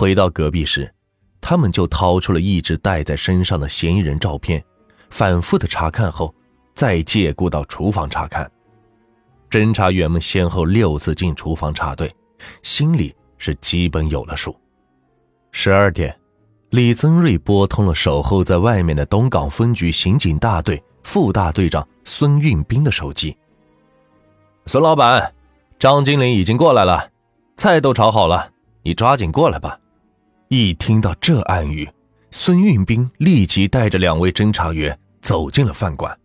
回到隔壁时，他们就掏出了一直带在身上的嫌疑人照片，反复的查看后，再借故到厨房查看。侦查员们先后六次进厨房查对，心里是基本有了数。十二点，李增瑞拨通了守候在外面的东港分局刑警大队副大队长孙运兵的手机。孙老板，张经理已经过来了，菜都炒好了，你抓紧过来吧。一听到这暗语，孙运兵立即带着两位侦查员走进了饭馆。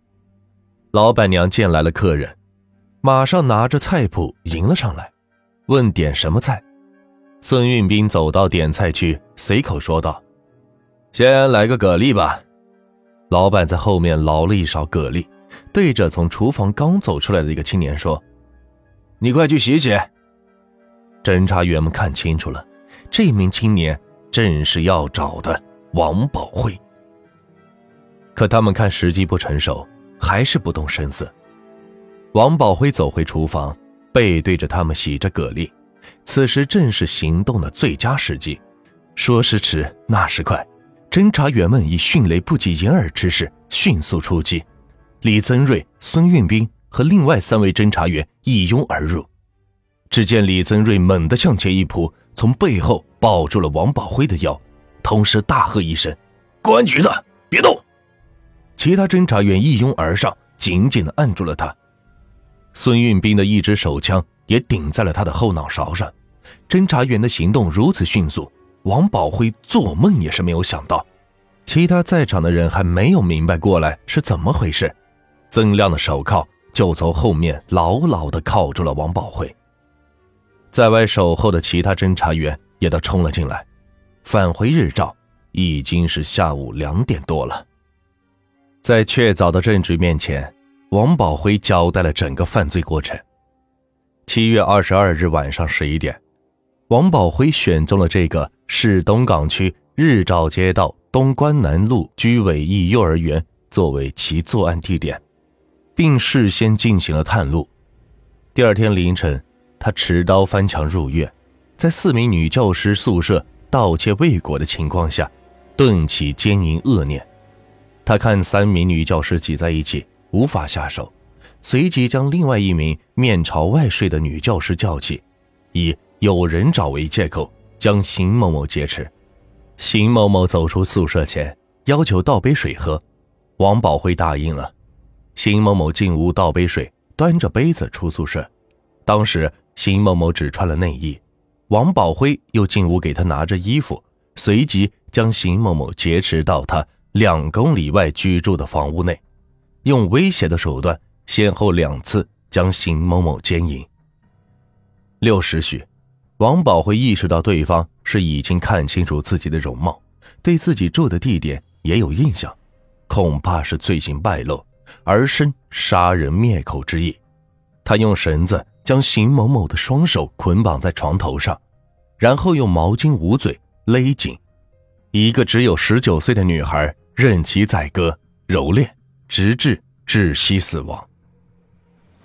老板娘见来了客人。马上拿着菜谱迎了上来，问点什么菜。孙运兵走到点菜区，随口说道：“先来个蛤蜊吧。”老板在后面捞了一勺蛤蜊，对着从厨房刚走出来的一个青年说：“你快去洗洗。”侦查员们看清楚了，这名青年正是要找的王宝辉。可他们看时机不成熟，还是不动声色。王宝辉走回厨房，背对着他们洗着蛤蜊。此时正是行动的最佳时机。说时迟，那时快，侦查员们以迅雷不及掩耳之势迅速出击。李增瑞、孙运兵和另外三位侦查员一拥而入。只见李增瑞猛地向前一扑，从背后抱住了王宝辉的腰，同时大喝一声：“公安局的，别动！”其他侦查员一拥而上，紧紧地按住了他。孙运兵的一支手枪也顶在了他的后脑勺上。侦查员的行动如此迅速，王宝辉做梦也是没有想到。其他在场的人还没有明白过来是怎么回事，曾亮的手铐就从后面牢牢地铐住了王宝辉。在外守候的其他侦查员也都冲了进来。返回日照，已经是下午两点多了。在确凿的证据面前。王宝辉交代了整个犯罪过程。七月二十二日晚上十一点，王宝辉选中了这个市东港区日照街道东关南路居委一幼儿园作为其作案地点，并事先进行了探路。第二天凌晨，他持刀翻墙入院，在四名女教师宿舍盗窃未果的情况下，顿起奸淫恶念。他看三名女教师挤在一起。无法下手，随即将另外一名面朝外睡的女教师叫起，以有人找为借口将邢某某劫持。邢某某走出宿舍前要求倒杯水喝，王宝辉答应了。邢某某进屋倒杯水，端着杯子出宿舍。当时邢某某只穿了内衣，王宝辉又进屋给他拿着衣服，随即将邢某某劫持到他两公里外居住的房屋内。用威胁的手段，先后两次将邢某某奸淫。六时许，王宝辉意识到对方是已经看清楚自己的容貌，对自己住的地点也有印象，恐怕是罪行败露，而生杀人灭口之意。他用绳子将邢某某的双手捆绑在床头上，然后用毛巾捂嘴勒紧。一个只有十九岁的女孩任其宰割蹂躏。直至窒息死亡。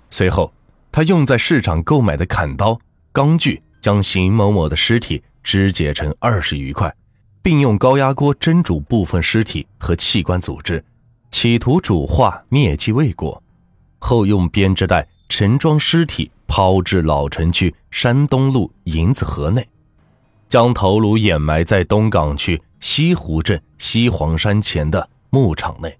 随后，他用在市场购买的砍刀、钢锯将邢某某的尸体肢解成二十余块，并用高压锅蒸煮部分尸体和器官组织，企图煮化灭迹未果。后用编织袋盛装尸体抛至老城区山东路银子河内，将头颅掩埋在东港区西湖镇西黄山前的牧场内。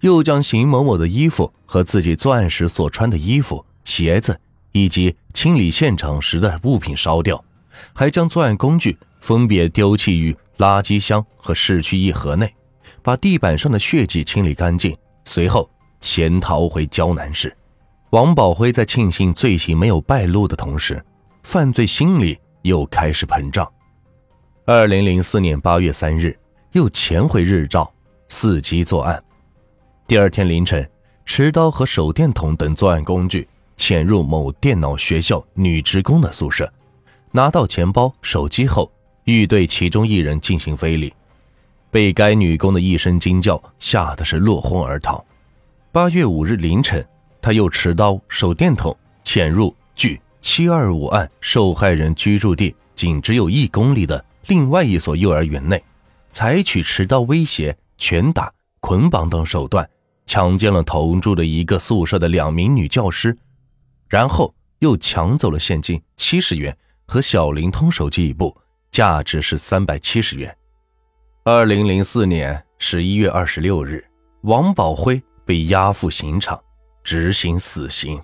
又将邢某某的衣服和自己作案时所穿的衣服、鞋子以及清理现场时的物品烧掉，还将作案工具分别丢弃于垃圾箱和市区一河内，把地板上的血迹清理干净，随后潜逃回胶南市。王宝辉在庆幸罪行没有败露的同时，犯罪心理又开始膨胀。二零零四年八月三日，又潜回日照，伺机作案。第二天凌晨，持刀和手电筒等作案工具潜入某电脑学校女职工的宿舍，拿到钱包、手机后，欲对其中一人进行非礼，被该女工的一声惊叫吓得是落荒而逃。八月五日凌晨，他又持刀、手电筒潜入距七二五案受害人居住地仅只有一公里的另外一所幼儿园内，采取持刀威胁、拳打、捆绑等手段，强奸了同住的一个宿舍的两名女教师，然后又抢走了现金七十元和小灵通手机一部，价值是三百七十元。二零零四年十一月二十六日，王宝辉被押赴刑场执行死刑。